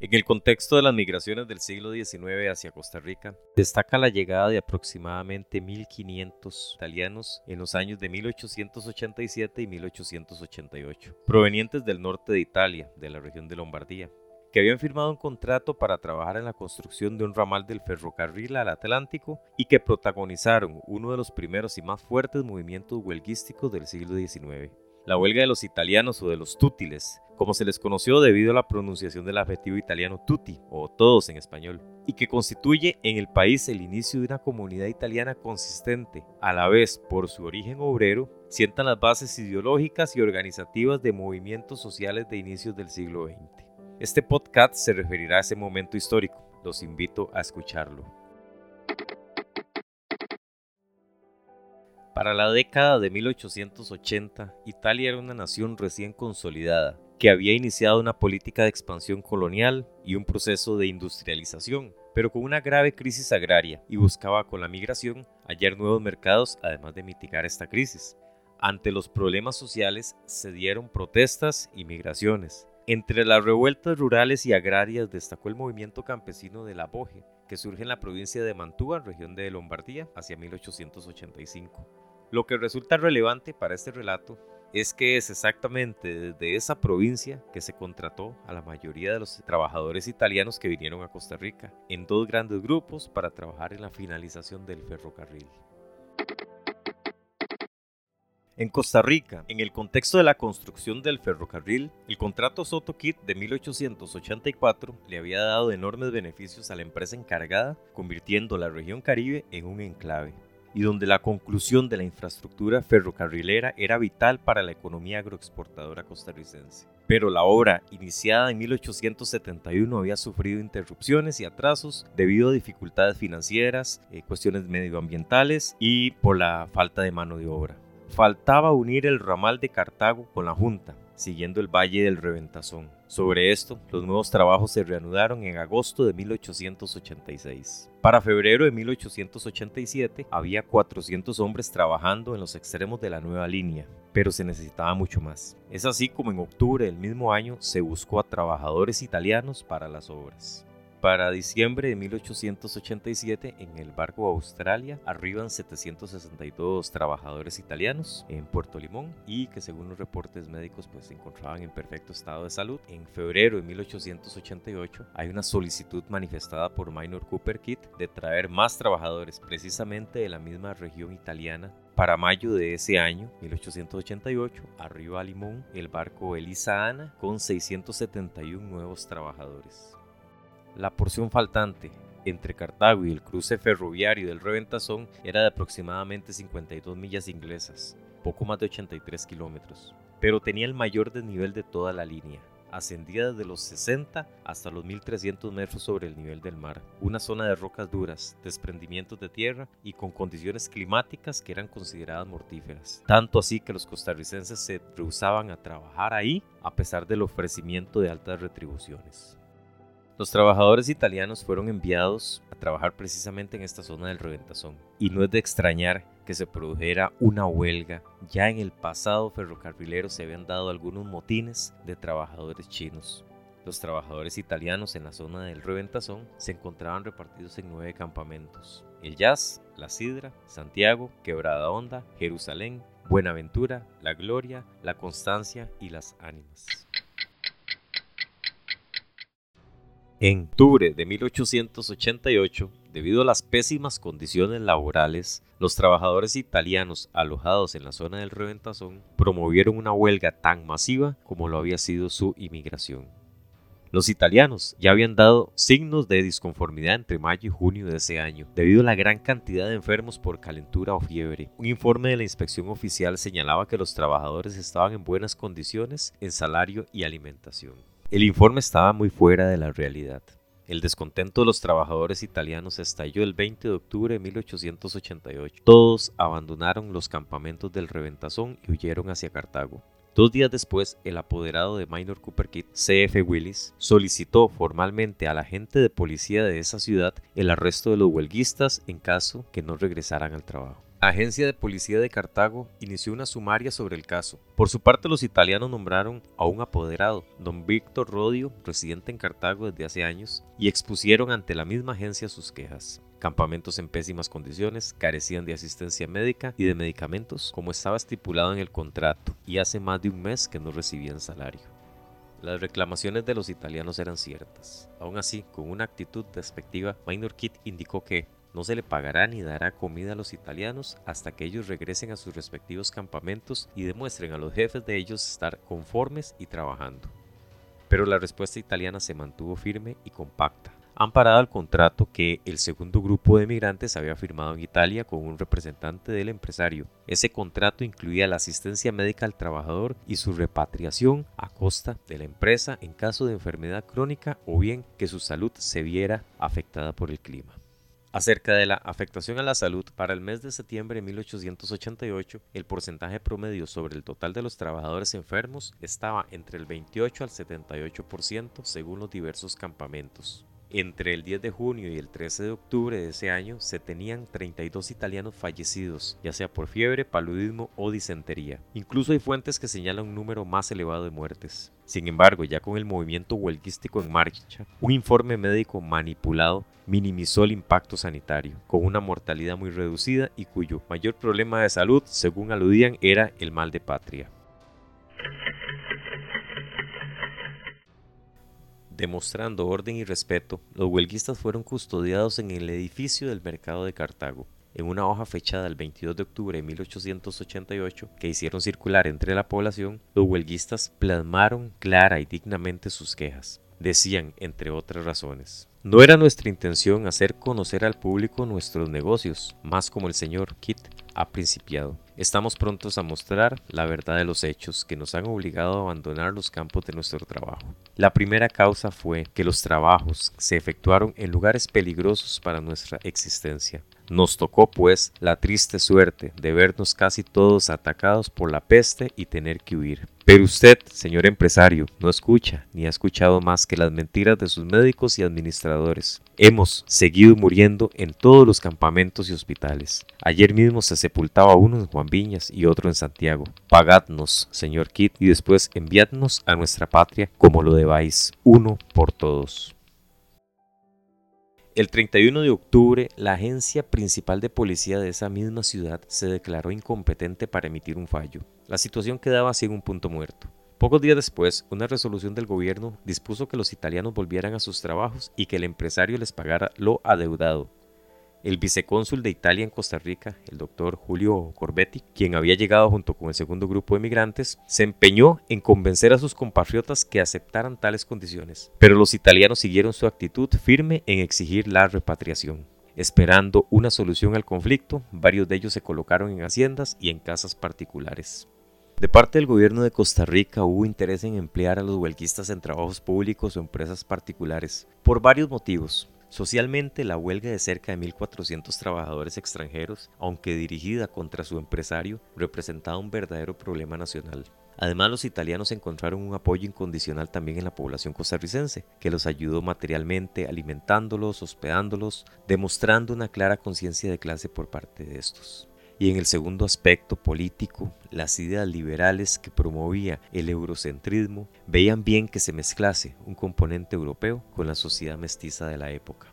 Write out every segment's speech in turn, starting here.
En el contexto de las migraciones del siglo XIX hacia Costa Rica, destaca la llegada de aproximadamente 1.500 italianos en los años de 1887 y 1888, provenientes del norte de Italia, de la región de Lombardía, que habían firmado un contrato para trabajar en la construcción de un ramal del ferrocarril al Atlántico y que protagonizaron uno de los primeros y más fuertes movimientos huelguísticos del siglo XIX la huelga de los italianos o de los tútiles, como se les conoció debido a la pronunciación del adjetivo italiano tutti o todos en español, y que constituye en el país el inicio de una comunidad italiana consistente, a la vez por su origen obrero, sientan las bases ideológicas y organizativas de movimientos sociales de inicios del siglo XX. Este podcast se referirá a ese momento histórico, los invito a escucharlo. Para la década de 1880, Italia era una nación recién consolidada, que había iniciado una política de expansión colonial y un proceso de industrialización, pero con una grave crisis agraria y buscaba con la migración hallar nuevos mercados además de mitigar esta crisis. Ante los problemas sociales se dieron protestas y migraciones. Entre las revueltas rurales y agrarias destacó el movimiento campesino de la Boje, que surge en la provincia de Mantua, región de Lombardía, hacia 1885. Lo que resulta relevante para este relato es que es exactamente desde esa provincia que se contrató a la mayoría de los trabajadores italianos que vinieron a Costa Rica, en dos grandes grupos para trabajar en la finalización del ferrocarril. En Costa Rica, en el contexto de la construcción del ferrocarril, el contrato Soto Kit de 1884 le había dado enormes beneficios a la empresa encargada, convirtiendo la región Caribe en un enclave y donde la conclusión de la infraestructura ferrocarrilera era vital para la economía agroexportadora costarricense. Pero la obra, iniciada en 1871, había sufrido interrupciones y atrasos debido a dificultades financieras, eh, cuestiones medioambientales y por la falta de mano de obra. Faltaba unir el ramal de Cartago con la Junta, siguiendo el Valle del Reventazón. Sobre esto, los nuevos trabajos se reanudaron en agosto de 1886. Para febrero de 1887 había 400 hombres trabajando en los extremos de la nueva línea, pero se necesitaba mucho más. Es así como en octubre del mismo año se buscó a trabajadores italianos para las obras. Para diciembre de 1887, en el barco Australia, arriban 762 trabajadores italianos en Puerto Limón y que según los reportes médicos pues se encontraban en perfecto estado de salud. En febrero de 1888 hay una solicitud manifestada por Minor Cooper Kit de traer más trabajadores precisamente de la misma región italiana para mayo de ese año, 1888, arriba a Limón el barco Elisa Ana con 671 nuevos trabajadores. La porción faltante entre Cartago y el cruce ferroviario del Reventazón era de aproximadamente 52 millas inglesas, poco más de 83 kilómetros, pero tenía el mayor desnivel de toda la línea. Ascendía desde los 60 hasta los 1300 metros sobre el nivel del mar, una zona de rocas duras, desprendimientos de tierra y con condiciones climáticas que eran consideradas mortíferas. Tanto así que los costarricenses se rehusaban a trabajar ahí a pesar del ofrecimiento de altas retribuciones. Los trabajadores italianos fueron enviados a trabajar precisamente en esta zona del Reventazón. Y no es de extrañar que se produjera una huelga. Ya en el pasado ferrocarrilero se habían dado algunos motines de trabajadores chinos. Los trabajadores italianos en la zona del Reventazón se encontraban repartidos en nueve campamentos. El Jazz, La Sidra, Santiago, Quebrada Honda, Jerusalén, Buenaventura, La Gloria, La Constancia y Las Ánimas. En octubre de 1888, debido a las pésimas condiciones laborales, los trabajadores italianos alojados en la zona del Reventazón promovieron una huelga tan masiva como lo había sido su inmigración. Los italianos ya habían dado signos de disconformidad entre mayo y junio de ese año, debido a la gran cantidad de enfermos por calentura o fiebre. Un informe de la inspección oficial señalaba que los trabajadores estaban en buenas condiciones en salario y alimentación. El informe estaba muy fuera de la realidad. El descontento de los trabajadores italianos estalló el 20 de octubre de 1888. Todos abandonaron los campamentos del Reventazón y huyeron hacia Cartago. Dos días después, el apoderado de Minor Cooper Kit, C.F. Willis, solicitó formalmente a la agente de policía de esa ciudad el arresto de los huelguistas en caso que no regresaran al trabajo. La agencia de policía de Cartago inició una sumaria sobre el caso. Por su parte, los italianos nombraron a un apoderado, don Víctor Rodio, residente en Cartago desde hace años, y expusieron ante la misma agencia sus quejas. Campamentos en pésimas condiciones, carecían de asistencia médica y de medicamentos, como estaba estipulado en el contrato, y hace más de un mes que no recibían salario. Las reclamaciones de los italianos eran ciertas. Aún así, con una actitud despectiva, Minor Kid indicó que no se le pagará ni dará comida a los italianos hasta que ellos regresen a sus respectivos campamentos y demuestren a los jefes de ellos estar conformes y trabajando. Pero la respuesta italiana se mantuvo firme y compacta, amparada al contrato que el segundo grupo de migrantes había firmado en Italia con un representante del empresario. Ese contrato incluía la asistencia médica al trabajador y su repatriación a costa de la empresa en caso de enfermedad crónica o bien que su salud se viera afectada por el clima. Acerca de la afectación a la salud, para el mes de septiembre de 1888, el porcentaje promedio sobre el total de los trabajadores enfermos estaba entre el 28 al 78% según los diversos campamentos. Entre el 10 de junio y el 13 de octubre de ese año se tenían 32 italianos fallecidos, ya sea por fiebre, paludismo o disentería. Incluso hay fuentes que señalan un número más elevado de muertes. Sin embargo, ya con el movimiento huelguístico en marcha, un informe médico manipulado minimizó el impacto sanitario, con una mortalidad muy reducida y cuyo mayor problema de salud, según aludían, era el mal de patria. Demostrando orden y respeto, los huelguistas fueron custodiados en el edificio del mercado de Cartago. En una hoja fechada el 22 de octubre de 1888 que hicieron circular entre la población, los huelguistas plasmaron clara y dignamente sus quejas. Decían, entre otras razones, no era nuestra intención hacer conocer al público nuestros negocios, más como el señor Kit ha principiado. Estamos prontos a mostrar la verdad de los hechos que nos han obligado a abandonar los campos de nuestro trabajo. La primera causa fue que los trabajos se efectuaron en lugares peligrosos para nuestra existencia. Nos tocó, pues, la triste suerte de vernos casi todos atacados por la peste y tener que huir. Pero usted, señor empresario, no escucha ni ha escuchado más que las mentiras de sus médicos y administradores. Hemos seguido muriendo en todos los campamentos y hospitales. Ayer mismo se sepultaba uno en Juan Viñas y otro en Santiago. Pagadnos, señor Kit, y después enviadnos a nuestra patria como lo debáis, uno por todos. El 31 de octubre, la agencia principal de policía de esa misma ciudad se declaró incompetente para emitir un fallo. La situación quedaba así en un punto muerto. Pocos días después, una resolución del gobierno dispuso que los italianos volvieran a sus trabajos y que el empresario les pagara lo adeudado. El vicecónsul de Italia en Costa Rica, el doctor Julio Corbetti, quien había llegado junto con el segundo grupo de migrantes, se empeñó en convencer a sus compatriotas que aceptaran tales condiciones, pero los italianos siguieron su actitud firme en exigir la repatriación. Esperando una solución al conflicto, varios de ellos se colocaron en haciendas y en casas particulares. De parte del gobierno de Costa Rica hubo interés en emplear a los huelguistas en trabajos públicos o empresas particulares, por varios motivos. Socialmente, la huelga de cerca de 1.400 trabajadores extranjeros, aunque dirigida contra su empresario, representaba un verdadero problema nacional. Además, los italianos encontraron un apoyo incondicional también en la población costarricense, que los ayudó materialmente, alimentándolos, hospedándolos, demostrando una clara conciencia de clase por parte de estos. Y en el segundo aspecto político, las ideas liberales que promovía el eurocentrismo veían bien que se mezclase un componente europeo con la sociedad mestiza de la época.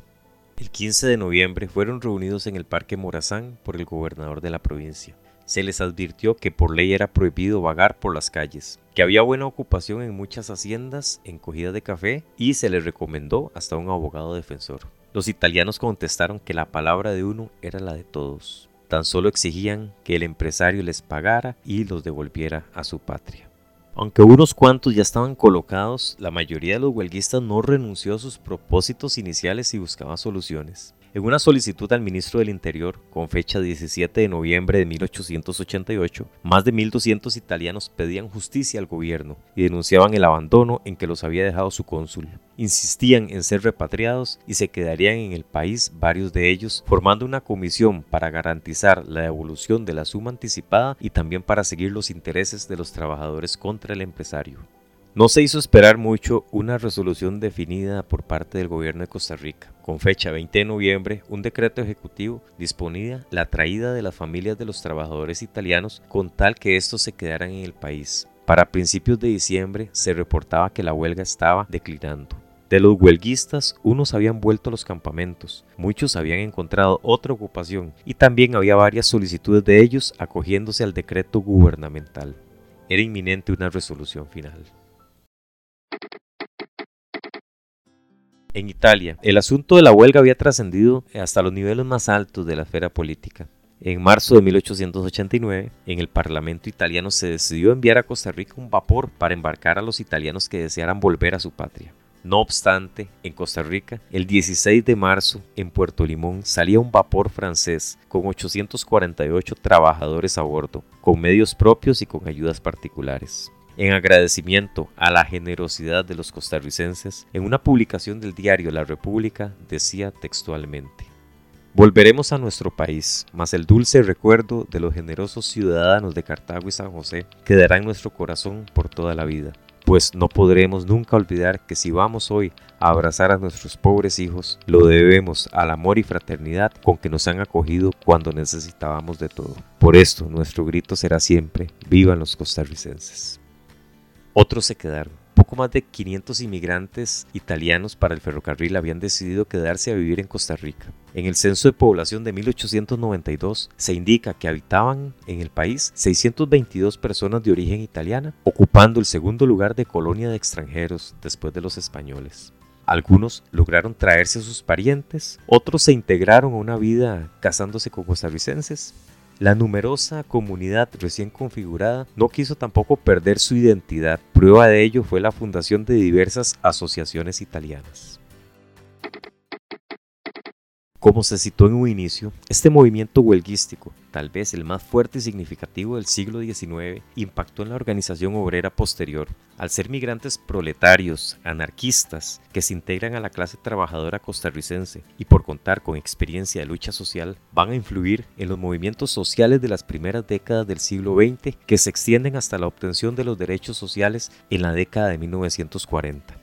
El 15 de noviembre fueron reunidos en el Parque Morazán por el gobernador de la provincia. Se les advirtió que por ley era prohibido vagar por las calles, que había buena ocupación en muchas haciendas en cogida de café y se les recomendó hasta un abogado defensor. Los italianos contestaron que la palabra de uno era la de todos. Tan solo exigían que el empresario les pagara y los devolviera a su patria. Aunque unos cuantos ya estaban colocados, la mayoría de los huelguistas no renunció a sus propósitos iniciales y buscaba soluciones. En una solicitud al ministro del Interior, con fecha 17 de noviembre de 1888, más de 1.200 italianos pedían justicia al gobierno y denunciaban el abandono en que los había dejado su cónsul. Insistían en ser repatriados y se quedarían en el país varios de ellos, formando una comisión para garantizar la devolución de la suma anticipada y también para seguir los intereses de los trabajadores contra el empresario. No se hizo esperar mucho una resolución definida por parte del gobierno de Costa Rica. Con fecha 20 de noviembre, un decreto ejecutivo disponía la traída de las familias de los trabajadores italianos con tal que estos se quedaran en el país. Para principios de diciembre se reportaba que la huelga estaba declinando. De los huelguistas, unos habían vuelto a los campamentos, muchos habían encontrado otra ocupación y también había varias solicitudes de ellos acogiéndose al decreto gubernamental. Era inminente una resolución final. En Italia, el asunto de la huelga había trascendido hasta los niveles más altos de la esfera política. En marzo de 1889, en el Parlamento italiano se decidió enviar a Costa Rica un vapor para embarcar a los italianos que desearan volver a su patria. No obstante, en Costa Rica, el 16 de marzo, en Puerto Limón, salía un vapor francés con 848 trabajadores a bordo, con medios propios y con ayudas particulares en agradecimiento a la generosidad de los costarricenses, en una publicación del diario La República decía textualmente, Volveremos a nuestro país, mas el dulce recuerdo de los generosos ciudadanos de Cartago y San José quedará en nuestro corazón por toda la vida, pues no podremos nunca olvidar que si vamos hoy a abrazar a nuestros pobres hijos, lo debemos al amor y fraternidad con que nos han acogido cuando necesitábamos de todo. Por esto nuestro grito será siempre, vivan los costarricenses. Otros se quedaron. Poco más de 500 inmigrantes italianos para el ferrocarril habían decidido quedarse a vivir en Costa Rica. En el censo de población de 1892 se indica que habitaban en el país 622 personas de origen italiana, ocupando el segundo lugar de colonia de extranjeros después de los españoles. Algunos lograron traerse a sus parientes, otros se integraron a una vida casándose con costarricenses la numerosa comunidad recién configurada no quiso tampoco perder su identidad. Prueba de ello fue la fundación de diversas asociaciones italianas. Como se citó en un inicio, este movimiento huelguístico, tal vez el más fuerte y significativo del siglo XIX, impactó en la organización obrera posterior, al ser migrantes proletarios, anarquistas, que se integran a la clase trabajadora costarricense y por contar con experiencia de lucha social, van a influir en los movimientos sociales de las primeras décadas del siglo XX que se extienden hasta la obtención de los derechos sociales en la década de 1940.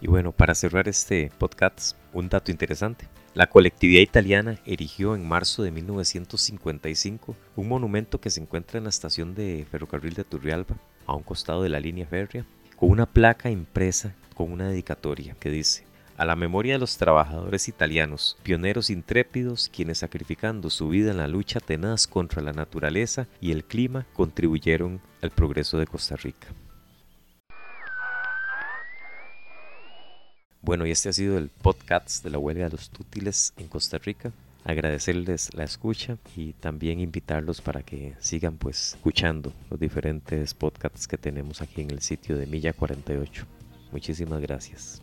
Y bueno, para cerrar este podcast, un dato interesante. La colectividad italiana erigió en marzo de 1955 un monumento que se encuentra en la estación de ferrocarril de Turrialba, a un costado de la línea férrea, con una placa impresa con una dedicatoria que dice a la memoria de los trabajadores italianos, pioneros intrépidos, quienes sacrificando su vida en la lucha tenaz contra la naturaleza y el clima contribuyeron al progreso de Costa Rica. Bueno, y este ha sido el podcast de la huelga de los tútiles en Costa Rica. Agradecerles la escucha y también invitarlos para que sigan pues escuchando los diferentes podcasts que tenemos aquí en el sitio de Milla 48. Muchísimas gracias.